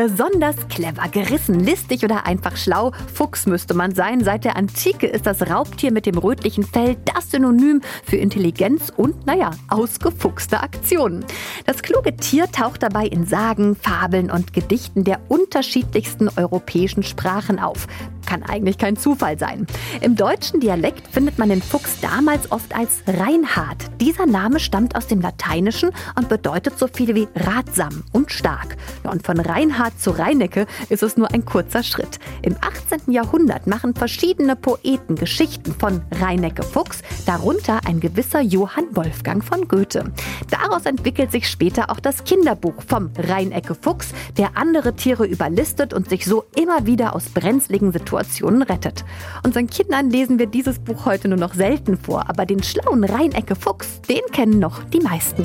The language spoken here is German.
Besonders clever, gerissen, listig oder einfach schlau. Fuchs müsste man sein. Seit der Antike ist das Raubtier mit dem rötlichen Fell das Synonym für Intelligenz und, naja, ausgefuchste Aktionen. Das kluge Tier taucht dabei in Sagen, Fabeln und Gedichten der unterschiedlichsten europäischen Sprachen auf. Kann eigentlich kein Zufall sein. Im deutschen Dialekt findet man den Fuchs damals oft als Reinhard. Dieser Name stammt aus dem Lateinischen und bedeutet so viel wie ratsam und stark. Und von Reinhard zu Reinecke ist es nur ein kurzer Schritt. Im 18. Jahrhundert machen verschiedene Poeten Geschichten von Reinecke Fuchs, darunter ein gewisser Johann Wolfgang von Goethe. Daraus entwickelt sich später auch das Kinderbuch vom Reinecke Fuchs, der andere Tiere überlistet und sich so immer wieder aus brenzligen Situationen rettet. Unseren Kindern lesen wir dieses Buch heute nur noch selten vor, aber den schlauen Reinecke Fuchs, den kennen noch die meisten.